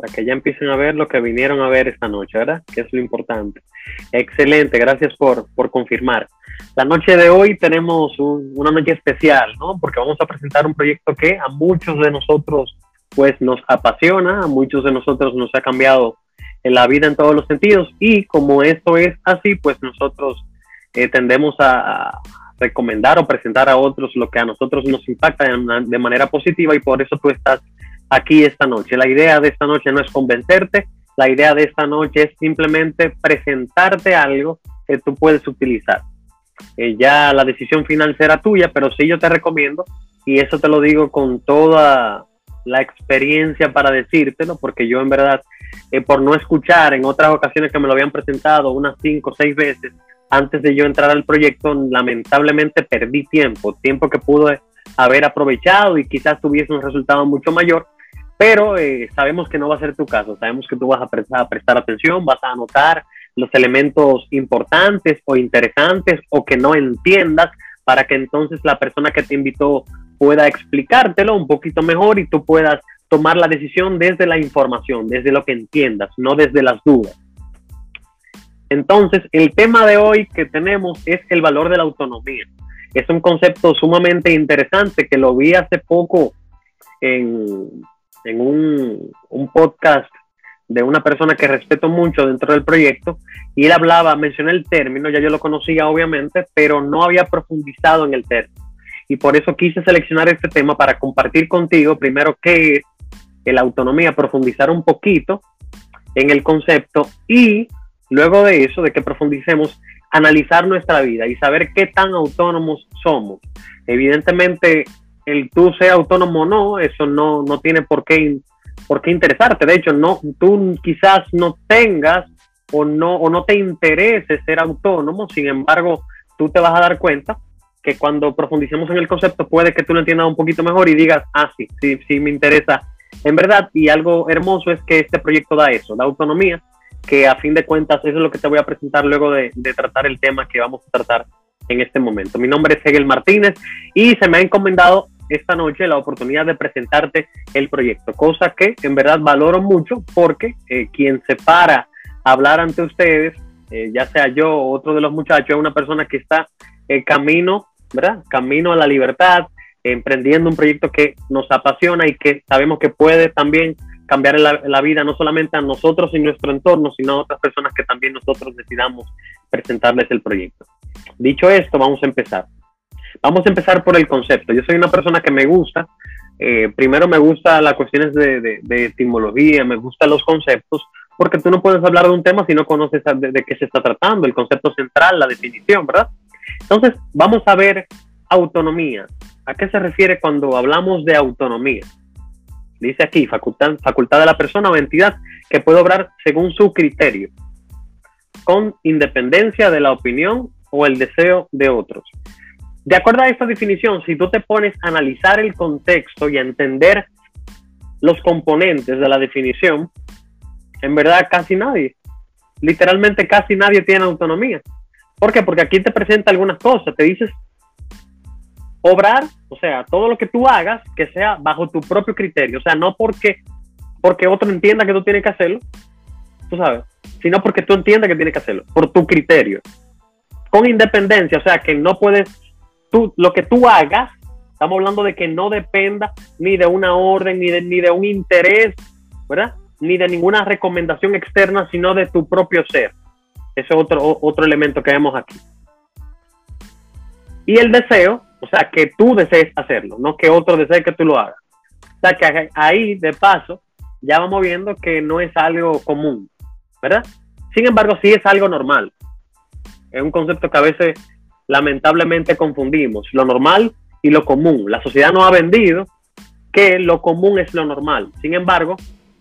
para que ya empiecen a ver lo que vinieron a ver esta noche, ¿verdad? Que es lo importante. Excelente, gracias por, por confirmar. La noche de hoy tenemos una noche especial, ¿no? Porque vamos a presentar un proyecto que a muchos de nosotros pues nos apasiona, a muchos de nosotros nos ha cambiado en la vida en todos los sentidos y como esto es así, pues nosotros eh, tendemos a, recomendar o presentar a otros lo que a nosotros nos impacta de, manera positiva y por eso tú estás aquí esta noche. La idea de esta noche no es convencerte, la idea de esta noche es simplemente presentarte algo que tú puedes utilizar. Eh, ya la decisión final será tuya, pero sí yo te recomiendo, y eso te lo digo con toda la experiencia para decírtelo, porque yo en verdad, eh, por no escuchar en otras ocasiones que me lo habían presentado unas cinco o seis veces, antes de yo entrar al proyecto, lamentablemente perdí tiempo, tiempo que pude haber aprovechado y quizás tuviese un resultado mucho mayor, pero eh, sabemos que no va a ser tu caso, sabemos que tú vas a prestar, a prestar atención, vas a anotar los elementos importantes o interesantes o que no entiendas para que entonces la persona que te invitó pueda explicártelo un poquito mejor y tú puedas tomar la decisión desde la información, desde lo que entiendas, no desde las dudas. Entonces, el tema de hoy que tenemos es el valor de la autonomía. Es un concepto sumamente interesante que lo vi hace poco en, en un, un, podcast de una persona que respeto mucho dentro del proyecto y él hablaba, mencioné el término, ya yo lo conocía obviamente, pero no había profundizado en el término. Y por eso quise seleccionar este tema para compartir contigo primero qué es la autonomía, profundizar un poquito en el concepto y luego de eso, de que profundicemos, analizar nuestra vida y saber qué tan autónomos somos. Evidentemente, el tú ser autónomo o no, eso no, no tiene por qué por qué interesarte. De hecho, no, tú quizás no tengas o no, o no te interese ser autónomo, sin embargo, tú te vas a dar cuenta que cuando profundicemos en el concepto puede que tú lo entiendas un poquito mejor y digas, ah, sí, sí, me interesa. En verdad, y algo hermoso es que este proyecto da eso, da autonomía, que a fin de cuentas eso es lo que te voy a presentar luego de tratar el tema que vamos a tratar en este momento. Mi nombre es Hegel Martínez y se me ha encomendado esta noche la oportunidad de presentarte el proyecto, cosa que en verdad valoro mucho porque eh, quien se para a hablar ante ustedes, eh, ya sea yo o otro de los muchachos, es una persona que está en camino, ¿verdad? Camino a la libertad, emprendiendo un proyecto que nos apasiona y que sabemos que puede también cambiar la, vida no solamente a nosotros y nuestro entorno, sino a otras personas que también nosotros decidamos presentarles el proyecto. Dicho esto, vamos a empezar. Vamos a empezar por el concepto. Yo soy una persona que me gusta, eh, primero me gusta las cuestiones de, etimología, me gustan los conceptos, porque tú no puedes hablar de un tema si no conoces de, qué se está tratando, el concepto central, la definición, ¿verdad? Entonces, vamos a ver autonomía. ¿A qué se refiere cuando hablamos de autonomía? Dice aquí, facultad, facultad de la persona o entidad que puede obrar según su criterio, con independencia de la opinión o el deseo de otros. De acuerdo a esta definición, si tú te pones a analizar el contexto y a entender los componentes de la definición, en verdad casi nadie, literalmente casi nadie tiene autonomía. ¿Por qué? Porque aquí te presenta algunas cosas, te dices obrar, o sea, todo lo que tú hagas que sea bajo tu propio criterio, o sea, no porque porque otro entienda que tú tienes que hacerlo, tú sabes, sino porque tú entiendas que tienes que hacerlo, por tu criterio. Con independencia, o sea, que no puedes tú, lo que tú hagas, estamos hablando de que no dependa ni de una orden, ni de, ni de un interés, ¿verdad? Ni de ninguna recomendación externa, sino de tu propio ser. Ese es otro, otro elemento que vemos aquí. Y el deseo, o sea, que tú desees hacerlo, no que otro desee que tú lo hagas. O sea, que ahí, de paso, ya vamos viendo que no es algo común, ¿verdad? Sin embargo, sí es algo normal. Es un concepto que a veces lamentablemente confundimos lo normal y lo común. La sociedad nos ha vendido que lo común es lo normal. Sin embargo,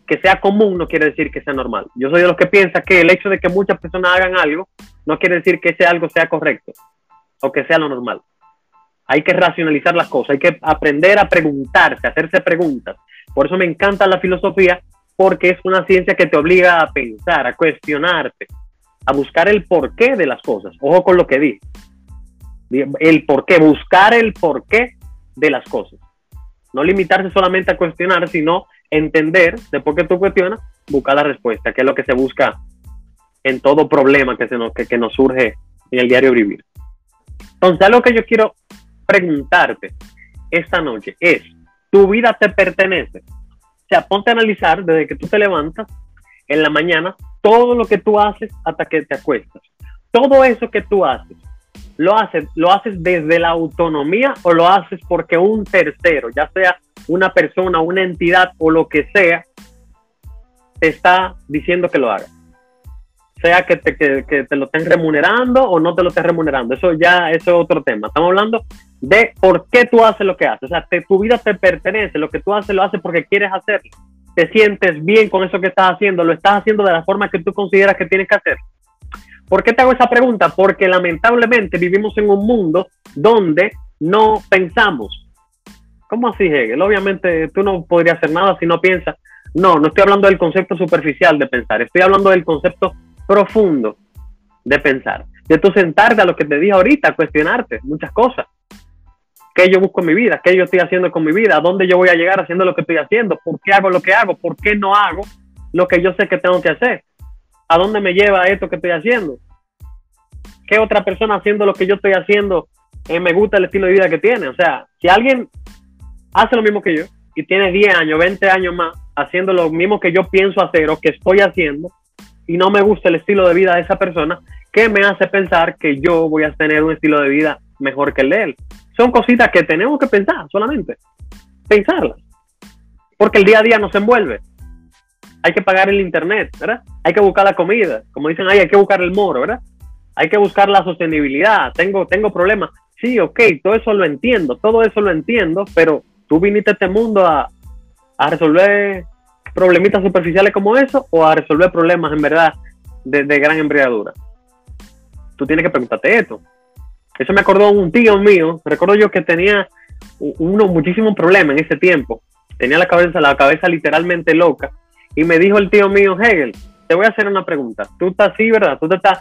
que sea común no quiere decir que sea normal. Yo soy de los que piensa que el hecho de que muchas personas hagan algo no quiere decir que ese algo sea correcto o que sea lo normal. Hay que racionalizar las cosas, hay que aprender a preguntarse, a hacerse preguntas. Por eso me encanta la filosofía, porque es una ciencia que te obliga a pensar, a cuestionarte, a buscar el porqué de las cosas. Ojo con lo que di el por qué, buscar el porqué de las cosas. No limitarse solamente a cuestionar, sino entender, después que tú cuestionas, buscar la respuesta, que es lo que se busca en todo problema que, se nos, que, que nos surge en el diario vivir. Entonces, algo que yo quiero preguntarte esta noche es, ¿tu vida te pertenece? O sea, ponte a analizar desde que tú te levantas en la mañana todo lo que tú haces hasta que te acuestas. Todo eso que tú haces, ¿lo haces, ¿lo haces desde la autonomía o lo haces porque un tercero, ya sea una persona, una entidad o lo que sea, te está diciendo que lo hagas? sea que te, que, te, lo estén remunerando o no te lo estén remunerando. Eso ya es otro tema. Estamos hablando de por qué tú haces lo que haces. O sea, tu vida te pertenece. Lo que tú haces lo haces porque quieres hacerlo. Te sientes bien con eso que estás haciendo. Lo estás haciendo de la forma que tú consideras que tienes que hacer. ¿Por qué te hago esa pregunta? Porque lamentablemente vivimos en un mundo donde no pensamos. ¿Cómo así, Hegel? Obviamente tú no podrías hacer nada si no piensas. No, no estoy hablando del concepto superficial de pensar. Estoy hablando del concepto profundo de pensar, de tu sentarte a lo que te dije ahorita, cuestionarte muchas cosas. ¿Qué yo busco en mi vida? ¿Qué yo estoy haciendo con mi vida? ¿A dónde yo voy a llegar haciendo lo que estoy haciendo? ¿Por qué hago lo que hago? ¿Por qué no hago lo que yo sé que tengo que hacer? ¿A dónde me lleva esto que estoy haciendo? ¿Qué otra persona haciendo lo que yo estoy haciendo eh, me gusta el estilo de vida que tiene? O sea, si alguien hace lo mismo que yo y tiene 10 años, 20 años más haciendo lo mismo que yo pienso hacer o que estoy haciendo, y no me gusta el estilo de vida de esa persona, ¿qué me hace pensar que yo voy a tener un estilo de vida mejor que el de él? Son cositas que tenemos que pensar solamente, pensarlas, porque el día a día nos envuelve. Hay que pagar el internet, ¿verdad? Hay que buscar la comida, como dicen hay que buscar el moro, ¿verdad? Hay que buscar la sostenibilidad, tengo, tengo problemas. Sí, ok, todo eso lo entiendo, todo eso lo entiendo, pero tú viniste a este mundo a, a resolver problemitas superficiales como eso o a resolver problemas en verdad de, gran envergadura. Tú tienes que preguntarte esto. Eso me acordó un tío mío, recuerdo yo que tenía uno muchísimos problemas en ese tiempo. Tenía la cabeza, la cabeza literalmente loca. Y me dijo el tío mío, Hegel, te voy a hacer una pregunta. Tú estás así, ¿verdad? Tú te estás,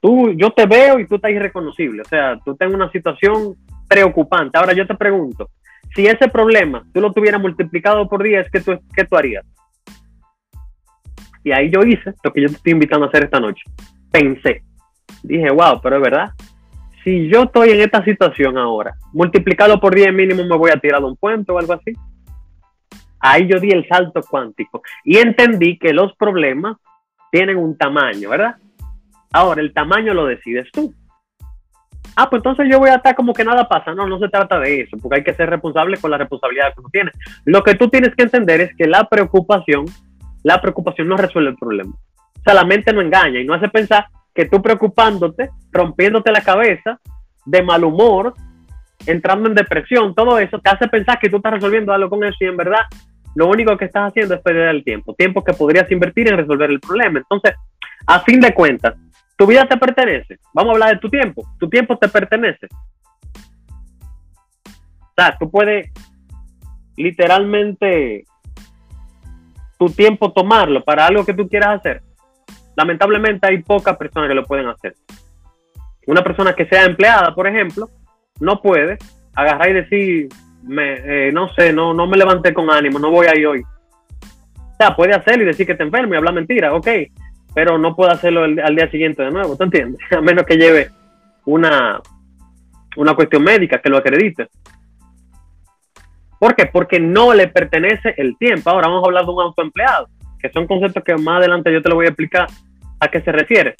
tú, yo te veo y tú estás irreconocible. O sea, tú estás en una situación preocupante. Ahora yo te pregunto, si ese problema tú lo tuvieras multiplicado por 10, ¿qué tú, qué tú harías? Y ahí yo hice lo que yo te estoy invitando a hacer esta noche. Pensé. Dije, wow, pero es verdad. Si yo estoy en esta situación ahora, multiplicado por 10 mínimo me voy a tirar de un puente o algo así. Ahí yo di el salto cuántico y entendí que los problemas tienen un tamaño, ¿verdad? Ahora, el tamaño lo decides tú. Ah, pues entonces yo voy a estar como que nada pasa. No, no se trata de eso, porque hay que ser responsable con la responsabilidad que uno tiene. Lo que tú tienes que entender es que la preocupación la preocupación no resuelve el problema. O sea, la mente no engaña y no hace pensar que tú preocupándote, rompiéndote la cabeza, de mal humor, entrando en depresión, todo eso te hace pensar que tú estás resolviendo algo con eso y en verdad lo único que estás haciendo es perder el tiempo, tiempo que podrías invertir en resolver el problema. Entonces, a fin de cuentas, tu vida te pertenece. Vamos a hablar de tu tiempo. Tu tiempo te pertenece. O sea, tú puedes literalmente tu tiempo tomarlo para algo que tú quieras hacer, lamentablemente hay pocas personas que lo pueden hacer. Una persona que sea empleada, por ejemplo, no puede agarrar y decir, me, eh, no sé, no, no me levanté con ánimo, no voy a ir hoy. O sea, puede hacerlo y decir que te enfermo y hablar mentira, ok, pero no puede hacerlo al día siguiente de nuevo, ¿te entiendes? A menos que lleve una, una cuestión médica que lo acredite. ¿Por qué? Porque no le pertenece el tiempo. Ahora vamos a hablar de un autoempleado, que son conceptos que más adelante yo te lo voy a explicar a qué se refiere.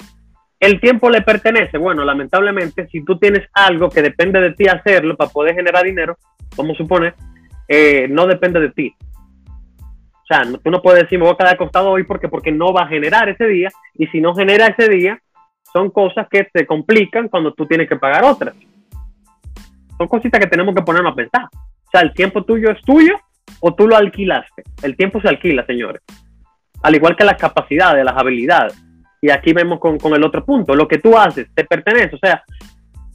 El tiempo le pertenece. Bueno, lamentablemente, si tú tienes algo que depende de ti hacerlo para poder generar dinero, como supone, eh, no depende de ti. O sea, tú no puedes decir, me voy a quedar acostado hoy porque, porque no va a generar ese día. Y si no genera ese día, son cosas que te complican cuando tú tienes que pagar otras. Son cositas que tenemos que ponernos a pensar. O sea, el tiempo tuyo es tuyo o tú lo alquilaste. El tiempo se alquila, señores. Al igual que las capacidades, las habilidades. Y aquí vemos con, el otro punto. Lo que tú haces te pertenece. O sea,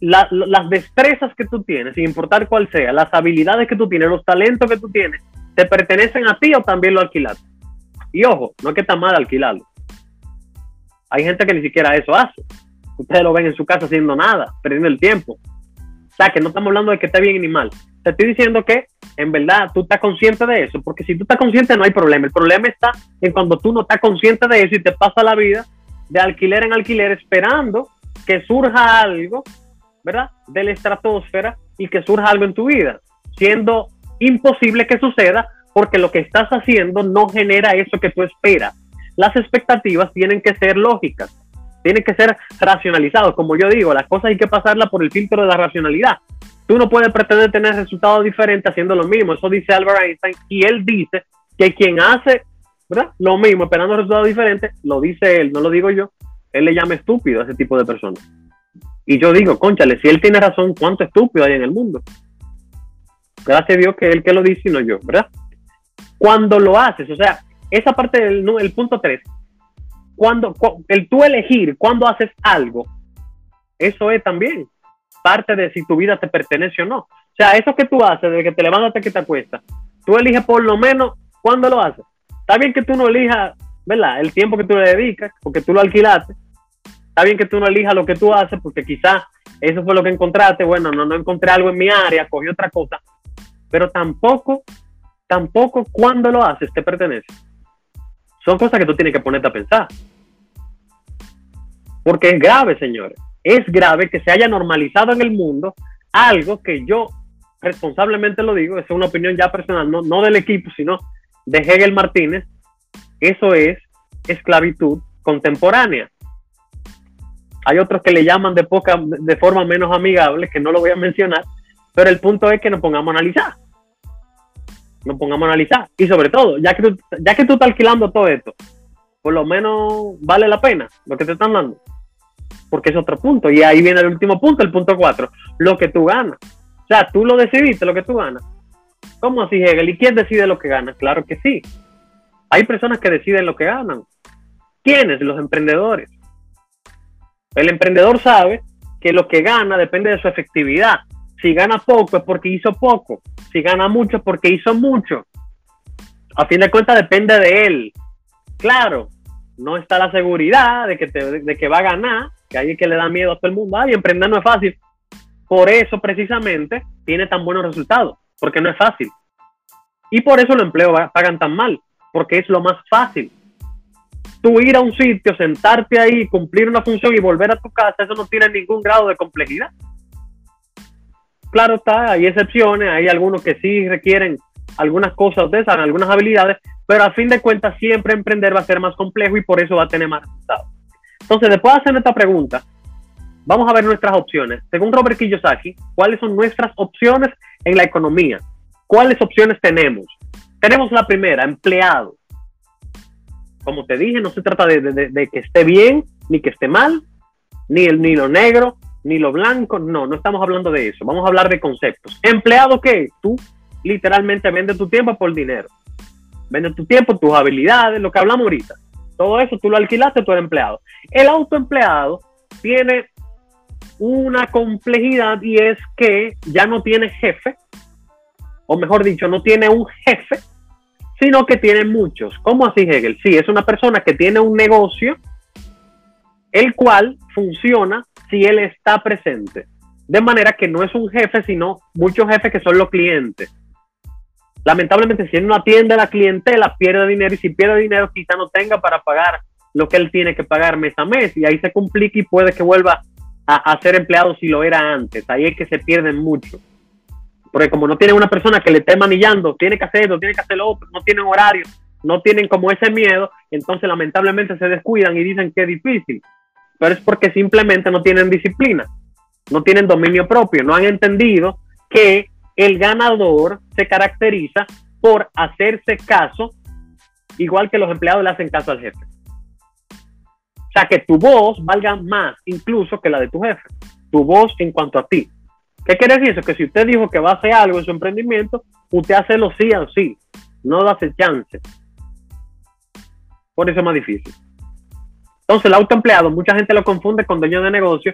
las destrezas que tú tienes, sin importar cuál sea, las habilidades que tú tienes, los talentos que tú tienes, te pertenecen a ti o también lo alquilaste. Y ojo, no es que está mal alquilarlo. Hay gente que ni siquiera eso hace. Ustedes lo ven en su casa haciendo nada, perdiendo el tiempo. O sea, que no estamos hablando de que esté bien ni mal. Te estoy diciendo que en verdad tú estás consciente de eso, porque si tú estás consciente no hay problema. El problema está en cuando tú no estás consciente de eso y te pasa la vida de alquiler en alquiler esperando que surja algo, ¿verdad? De la estratosfera y que surja algo en tu vida, siendo imposible que suceda porque lo que estás haciendo no genera eso que tú esperas. Las expectativas tienen que ser lógicas, tienen que ser racionalizadas. Como yo digo, las cosas hay que pasarlas por el filtro de la racionalidad. Tú no puedes pretender tener resultados diferentes haciendo lo mismo. Eso dice Albert Einstein y él dice que quien hace ¿verdad? lo mismo esperando resultados diferentes, lo dice él, no lo digo yo, él le llama estúpido a ese tipo de personas. Y yo digo, conchale, si él tiene razón, ¿cuánto estúpido hay en el mundo? Gracias a Dios que él que lo dice y no yo, ¿verdad? Cuando lo haces, o sea, esa parte del el punto 3, cuando, el tú elegir cuando haces algo, eso es también parte de si tu vida te pertenece o no. O sea, eso que tú haces, desde que te levantas hasta que te acuestas, tú eliges por lo menos cuándo lo haces. Está bien que tú no elijas, ¿verdad? El tiempo que tú le dedicas, porque tú lo alquilaste, Está bien que tú no elijas lo que tú haces porque quizás eso fue lo que encontraste. Bueno, no, no encontré algo en mi área, cogí otra cosa. Pero tampoco, tampoco cuando lo haces te pertenece. Son cosas que tú tienes que ponerte a pensar. Porque es grave, señores. Es grave que se haya normalizado en el mundo algo que yo responsablemente lo digo, es una opinión ya personal, no, no del equipo, sino de Hegel Martínez. Eso es esclavitud contemporánea. Hay otros que le llaman de, poca, de forma menos amigable, que no lo voy a mencionar, pero el punto es que nos pongamos a analizar. Nos pongamos a analizar. Y sobre todo, ya que tú, ya que tú estás alquilando todo esto, por lo menos vale la pena lo que te están dando. Porque es otro punto. Y ahí viene el último punto, el punto cuatro. Lo que tú ganas. O sea, tú lo decidiste, lo que tú ganas. ¿Cómo así, Hegel? ¿Y quién decide lo que gana? Claro que sí. Hay personas que deciden lo que ganan. ¿Quiénes? Los emprendedores. El emprendedor sabe que lo que gana depende de su efectividad. Si gana poco es porque hizo poco. Si gana mucho es porque hizo mucho. A fin de cuentas depende de él. Claro, no está la seguridad de que, que va a ganar, que hay que le da miedo a todo el mundo. Ay, emprender no es fácil. Por eso precisamente tiene tan buenos resultados, porque no es fácil. Y por eso los empleos pagan tan mal, porque es lo más fácil tú ir a un sitio, sentarte ahí, cumplir una función y volver a tu casa, eso no tiene ningún grado de complejidad. Claro está, hay excepciones, hay algunos que sí requieren algunas cosas de esas, algunas habilidades, pero a fin de cuentas siempre emprender va a ser más complejo y por eso va a tener más resultados. Entonces, después de hacer esta pregunta, vamos a ver nuestras opciones. Según Robert Kiyosaki, ¿cuáles son nuestras opciones en la economía? ¿Cuáles opciones tenemos? Tenemos la primera, empleado como te dije, no se trata de, que esté bien, ni que esté mal, ni, el, ni lo negro, ni lo blanco, no, no estamos hablando de eso, vamos a hablar de conceptos. Empleado ¿qué? tú literalmente vendes tu tiempo por dinero, vendes tu tiempo, tus habilidades, lo que hablamos ahorita. Todo eso tú lo alquilaste, tú eres empleado. El autoempleado tiene una complejidad y es que ya no tiene jefe, o mejor dicho, no tiene un jefe, sino que tiene muchos. ¿Cómo así Hegel? Sí, es una persona que tiene un negocio, el cual funciona si él está presente. De manera que no es un jefe, sino muchos jefes que son los clientes. Lamentablemente, si él no atiende a la clientela, pierde dinero y si pierde dinero, quizá no tenga para pagar lo que él tiene que pagar mes a mes y ahí se complica y puede que vuelva a, ser empleado si lo era antes. Ahí es que se pierden mucho porque como no tienen una persona que le esté manillando, tiene que hacerlo, tiene que hacer lo otro, no tienen horario, no tienen como ese miedo, entonces lamentablemente se descuidan y dicen que es difícil, pero es porque simplemente no tienen disciplina, no tienen dominio propio, no han entendido que el ganador se caracteriza por hacerse caso, igual que los empleados le hacen caso al jefe. O sea, que tu voz valga más incluso que la de tu jefe, tu voz en cuanto a ti. ¿Qué quiere decir eso? Que si usted dijo que va a hacer algo en su emprendimiento, usted hace lo sí o sí, no da chance. Por eso es más difícil. Entonces, el autoempleado, mucha gente lo confunde con dueño de negocio.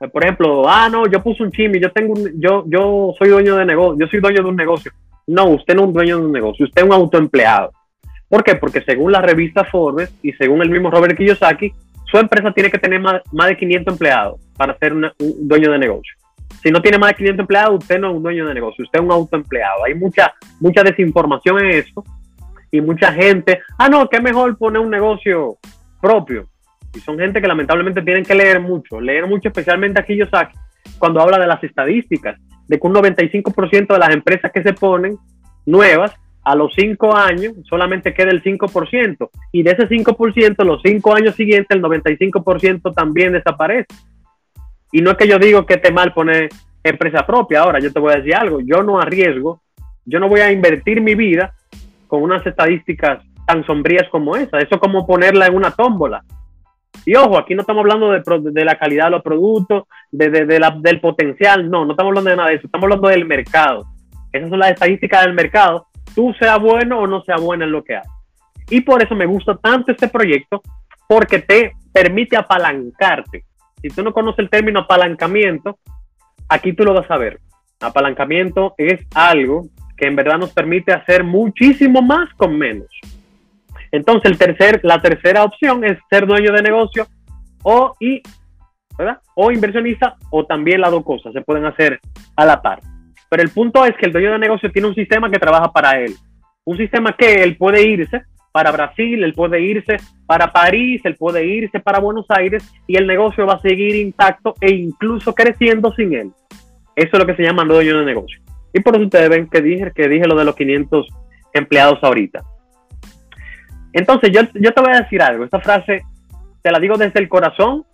Eh, por ejemplo, ah, no, yo puse un chimi, yo tengo un, yo, yo soy dueño de negocio, yo soy dueño de un negocio. No, usted no es un dueño de un negocio, usted es un autoempleado. ¿Por qué? Porque según la revista Forbes y según el mismo Robert Kiyosaki, su empresa tiene que tener más, de 500 empleados para ser un dueño de negocio. Si no tiene más de 500 empleados, usted no es un dueño de negocio, usted es un autoempleado. Hay mucha, mucha desinformación en eso y mucha gente, ah, no, que mejor poner un negocio propio. Y son gente que lamentablemente tienen que leer mucho, leer mucho, especialmente aquí Yosaki, cuando habla de las estadísticas, de que un 95% de las empresas que se ponen nuevas, a los 5 años solamente queda el 5%, y de ese 5%, los 5 años siguientes, el 95% también desaparece. Y no es que yo digo que esté mal poner empresa propia. Ahora, yo te voy a decir algo. Yo no arriesgo, yo no voy a invertir mi vida con unas estadísticas tan sombrías como esa. Eso es como ponerla en una tómbola. Y ojo, aquí no estamos hablando de, la calidad de los productos, de, del potencial. No, no estamos hablando de nada de eso. Estamos hablando del mercado. Esas son las estadísticas del mercado. Tú sea bueno o no sea bueno en lo que haces. Y por eso me gusta tanto este proyecto, porque te permite apalancarte si tú no conoces el término apalancamiento, aquí tú lo vas a ver. Apalancamiento es algo que en verdad nos permite hacer muchísimo más con menos. Entonces, el tercer, la tercera opción es ser dueño de negocio o, y, o inversionista o también las dos cosas se pueden hacer a la par. Pero el punto es que el dueño de negocio tiene un sistema que trabaja para él. Un sistema que él puede irse para Brasil, él puede irse para París, él puede irse para Buenos Aires y el negocio va a seguir intacto e incluso creciendo sin él. Eso es lo que se llama dueño de negocio. Y por eso ustedes ven que dije, que dije lo de los 500 empleados ahorita. Entonces, yo, yo te voy a decir algo. Esta frase te la digo desde el corazón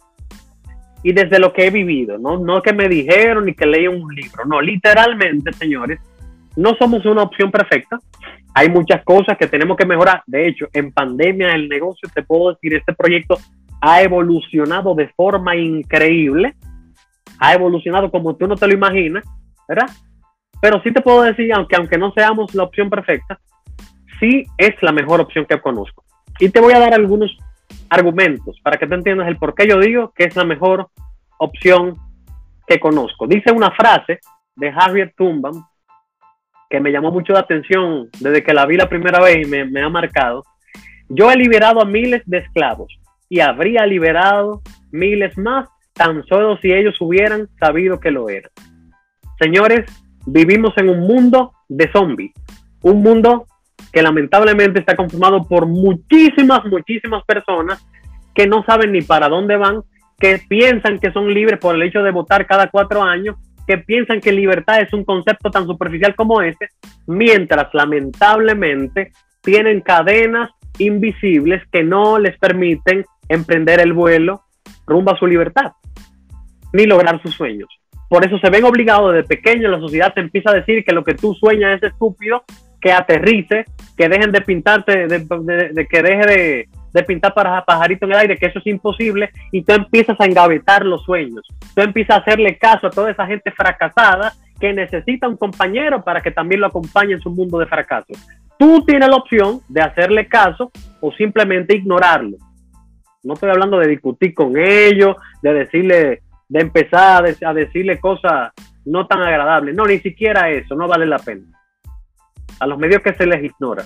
y desde lo que he vivido. No, no que me dijeron ni que leí un libro. No, literalmente, señores, no somos una opción perfecta. Hay muchas cosas que tenemos que mejorar. De hecho, en pandemia el negocio, te puedo decir, este proyecto ha evolucionado de forma increíble. Ha evolucionado como tú no te lo imaginas, ¿verdad? Pero sí te puedo decir, aunque, aunque no seamos la opción perfecta, sí es la mejor opción que conozco. Y te voy a dar algunos argumentos para que te entiendas el por qué yo digo que es la mejor opción que conozco. Dice una frase de Harriet Tubman que me llamó mucho la atención desde que la vi la primera vez y me, ha marcado. Yo he liberado a miles de esclavos y habría liberado miles más tan solo si ellos hubieran sabido que lo eran. Señores, vivimos en un mundo de zombies, un mundo que lamentablemente está conformado por muchísimas, muchísimas personas que no saben ni para dónde van, que piensan que son libres por el hecho de votar cada cuatro años que piensan que libertad es un concepto tan superficial como ese, mientras lamentablemente tienen cadenas invisibles que no les permiten emprender el vuelo rumbo a su libertad, ni lograr sus sueños. Por eso se ven obligados desde pequeños, la sociedad te empieza a decir que lo que tú sueñas es estúpido, que aterrice, que dejen de pintarte, de que deje de, pintar para pajarito en el aire, que eso es imposible, y tú empiezas a engavetar los sueños. Tú empiezas a hacerle caso a toda esa gente fracasada que necesita un compañero para que también lo acompañe en su mundo de fracaso. Tú tienes la opción de hacerle caso o simplemente ignorarlo. No estoy hablando de discutir con ellos, de decirle, de empezar a, decirle cosas no tan agradables. No, ni siquiera eso, no vale la pena. A los medios que se les ignora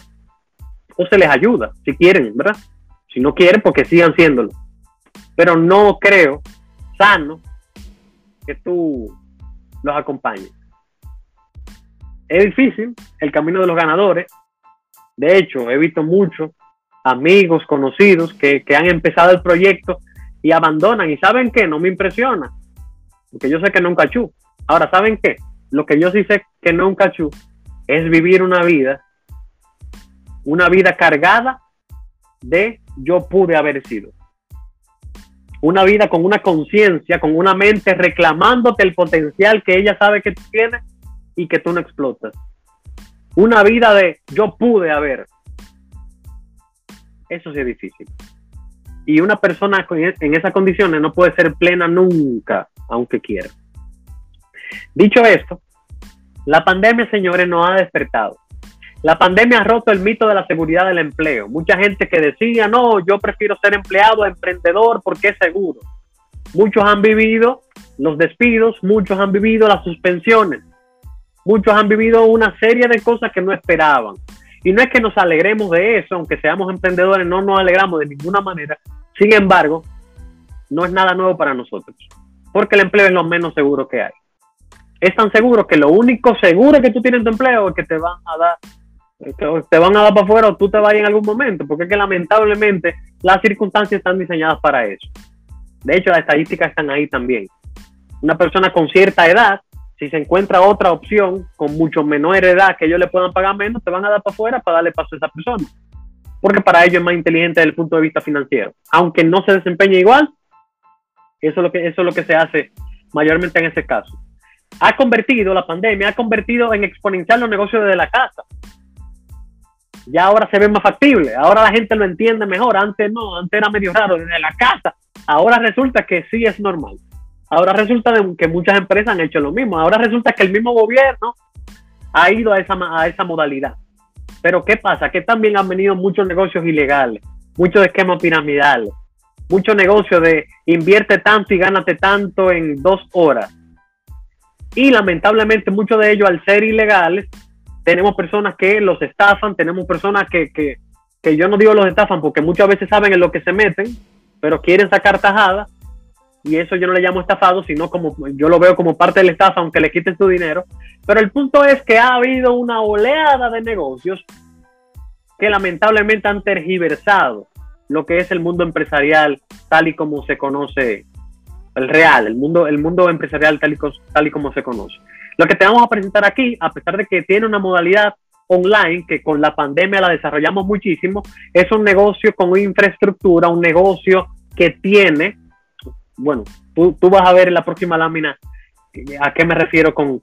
o se les ayuda, si quieren, ¿verdad? Si no quieren, porque sigan siéndolo. Pero no creo sano que tú los acompañes. Es difícil el camino de los ganadores. De hecho, he visto muchos amigos, conocidos que, han empezado el proyecto y abandonan. ¿Y saben qué? No me impresiona. Porque yo sé que no cachú. Ahora, ¿saben qué? Lo que yo sí sé que no cachú es vivir una vida, una vida cargada de yo pude haber sido. Una vida con una conciencia, con una mente reclamándote el potencial que ella sabe que tú tienes y que tú no explotas. Una vida de yo pude haber. Eso sí es difícil. Y una persona en esas condiciones no puede ser plena nunca, aunque quiera. Dicho esto, la pandemia, señores, nos ha despertado. La pandemia ha roto el mito de la seguridad del empleo. Mucha gente que decía, no, yo prefiero ser empleado, emprendedor, porque es seguro. Muchos han vivido los despidos, muchos han vivido las suspensiones, muchos han vivido una serie de cosas que no esperaban. Y no es que nos alegremos de eso, aunque seamos emprendedores, no nos alegramos de ninguna manera. Sin embargo, no es nada nuevo para nosotros, porque el empleo es lo menos seguro que hay. Es tan seguro que lo único seguro que tú tienes en tu empleo es que te van a dar te van a dar para afuera o tú te vayas en algún momento, porque es que lamentablemente las circunstancias están diseñadas para eso. De hecho, las estadísticas están ahí también. Una persona con cierta edad, si se encuentra otra opción con mucho menor edad que ellos le puedan pagar menos, te van a dar para afuera para darle paso a esa persona. Porque para ellos es más inteligente desde el punto de vista financiero. Aunque no se desempeñe igual, eso es lo que, eso es lo que se hace mayormente en ese caso. Ha convertido, la pandemia ha convertido en exponencial los negocios desde la casa ya ahora se ve más factible, ahora la gente lo entiende mejor, antes no, antes era medio raro desde la casa, ahora resulta que sí es normal, ahora resulta que muchas empresas han hecho lo mismo, ahora resulta que el mismo gobierno ha ido a esa, a esa modalidad. Pero ¿qué pasa? Que también han venido muchos negocios ilegales, muchos esquemas piramidales, muchos negocios de invierte tanto y gánate tanto en dos horas. Y lamentablemente muchos de ellos al ser ilegales tenemos personas que los estafan, tenemos personas que, que, que yo no digo los estafan porque muchas veces saben en lo que se meten, pero quieren sacar tajada y eso yo no le llamo estafado, sino como yo lo veo como parte de la estafa, aunque le quiten su dinero. Pero el punto es que ha habido una oleada de negocios que lamentablemente han tergiversado lo que es el mundo empresarial tal y como se conoce, el real, el mundo, el mundo empresarial tal y, como se conoce. Lo que te vamos a presentar aquí, a pesar de que tiene una modalidad online, que con la pandemia la desarrollamos muchísimo, es un negocio con infraestructura, un negocio que tiene, bueno, tú, vas a ver en la próxima lámina a qué me refiero con,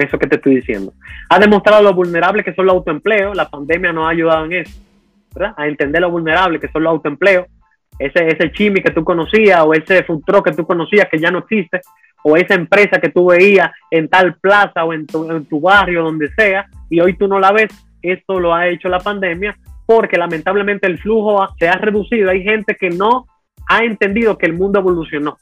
eso que te estoy diciendo. Ha demostrado lo vulnerable que son los autoempleos, la pandemia nos ha ayudado en eso, ¿verdad? A entender lo vulnerable que son los autoempleos, ese, ese chimi que tú conocías o ese futuro que tú conocías que ya no existe, o esa empresa que tú veías en tal plaza o en tu, barrio, donde sea, y hoy tú no la ves, esto lo ha hecho la pandemia porque lamentablemente el flujo se ha reducido. Hay gente que no ha entendido que el mundo evolucionó,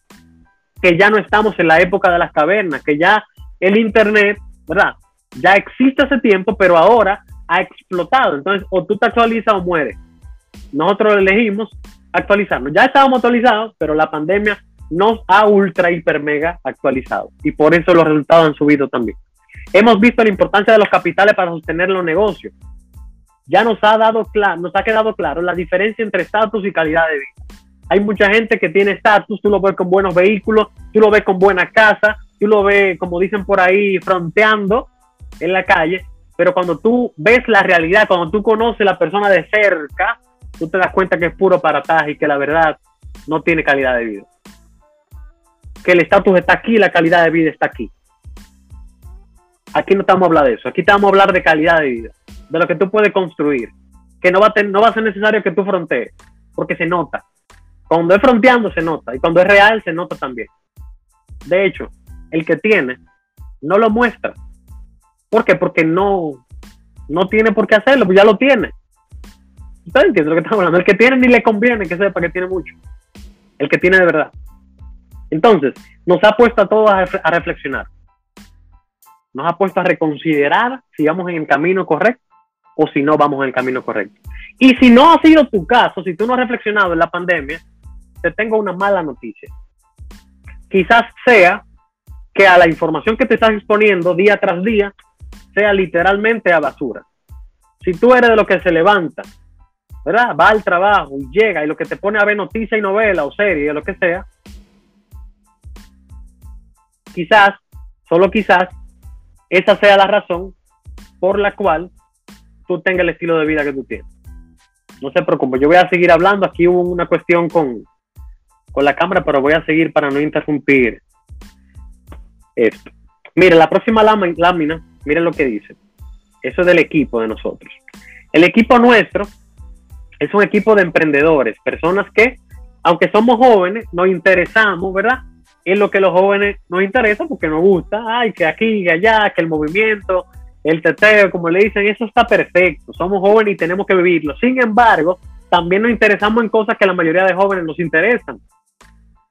que ya no estamos en la época de las cavernas, que ya el Internet, ¿verdad? Ya existe hace tiempo, pero ahora ha explotado. Entonces, o tú te actualizas o mueres. Nosotros elegimos actualizarnos. Ya estábamos actualizados, pero la pandemia nos ha ultra, hiper, mega actualizado. Y por eso los resultados han subido también. Hemos visto la importancia de los capitales para sostener los negocios. Ya nos ha, dado nos ha quedado claro la diferencia entre estatus y calidad de vida. Hay mucha gente que tiene estatus, tú lo ves con buenos vehículos, tú lo ves con buena casa, tú lo ves, como dicen por ahí, fronteando en la calle, pero cuando tú ves la realidad, cuando tú conoces a la persona de cerca, tú te das cuenta que es puro parataje y que la verdad no tiene calidad de vida que el estatus está aquí, la calidad de vida está aquí. Aquí no estamos a hablar de eso, aquí estamos a hablar de calidad de vida, de lo que tú puedes construir, que no va a, no va a ser necesario que tú frontees, porque se nota. Cuando es fronteando se nota, y cuando es real se nota también. De hecho, el que tiene no lo muestra. ¿Por qué? Porque no, no tiene por qué hacerlo, pues ya lo tiene. ¿Ustedes entienden lo que estamos hablando? El que tiene ni le conviene que sepa que tiene mucho. El que tiene de verdad. Entonces, nos ha puesto a todos a, reflexionar. Nos ha puesto a reconsiderar si vamos en el camino correcto o si no vamos en el camino correcto. Y si no ha sido tu caso, si tú no has reflexionado en la pandemia, te tengo una mala noticia. Quizás sea que a la información que te estás exponiendo día tras día sea literalmente a basura. Si tú eres de lo que se levanta, ¿verdad? Va al trabajo y llega y lo que te pone a ver noticia y novela o serie o lo que sea, quizás, solo quizás, esa sea la razón por la cual tú tengas el estilo de vida que tú tienes. No se preocupe, yo voy a seguir hablando. Aquí hubo una cuestión con, con la cámara, pero voy a seguir para no interrumpir esto. Mire, la próxima lámina, miren lo que dice. Eso es del equipo de nosotros. El equipo nuestro es un equipo de emprendedores, personas que, aunque somos jóvenes, nos interesamos, ¿verdad? es lo que los jóvenes nos interesa porque nos gusta, ay, que aquí, que allá, que el movimiento, el teteo, como le dicen, eso está perfecto, somos jóvenes y tenemos que vivirlo. Sin embargo, también nos interesamos en cosas que la mayoría de jóvenes nos interesan.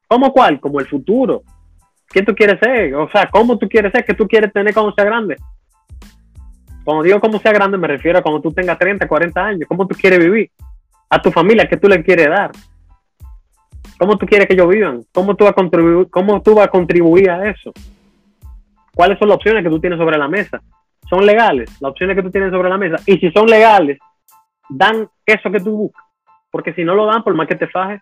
¿Cómo cuál? Como el futuro. ¿Quién tú quieres ser? O sea, ¿cómo tú quieres ser? ¿Qué tú quieres tener cuando sea grande? Cuando digo cómo sea grande me refiero a cuando tú tengas 30, 40 años. ¿Cómo tú quieres vivir? A tu familia, ¿qué tú le quieres dar? ¿Cómo tú quieres que ellos vivan? ¿Cómo tú vas a contribuir, cómo tú vas a, contribuir a eso? cuáles son las opciones que tú tienes sobre la mesa. ¿Son legales las opciones que tú tienes sobre la mesa? Y si son legales, dan eso que tú buscas. Porque si no lo dan, por más que te fajes,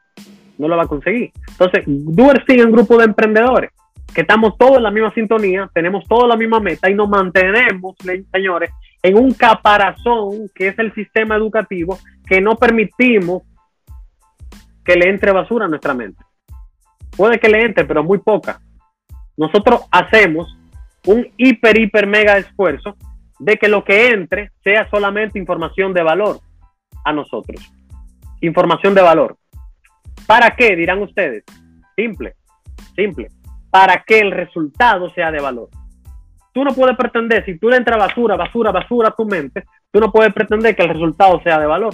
no lo va a conseguir. Entonces, Duer sigue un grupo de emprendedores que estamos todos en la misma sintonía, tenemos toda la misma meta y nos mantenemos, señores, en un caparazón que es el sistema educativo que no permitimos que le entre basura a nuestra mente. Puede que le entre, pero muy poca. Nosotros hacemos un hiper, hiper, mega esfuerzo de que lo que entre sea solamente información de valor a nosotros. Información de valor. ¿Para qué? Dirán ustedes. Simple, simple. Para que el resultado sea de valor. Tú no puedes pretender, si tú le entras basura, basura, basura a tu mente, tú no puedes pretender que el resultado sea de valor.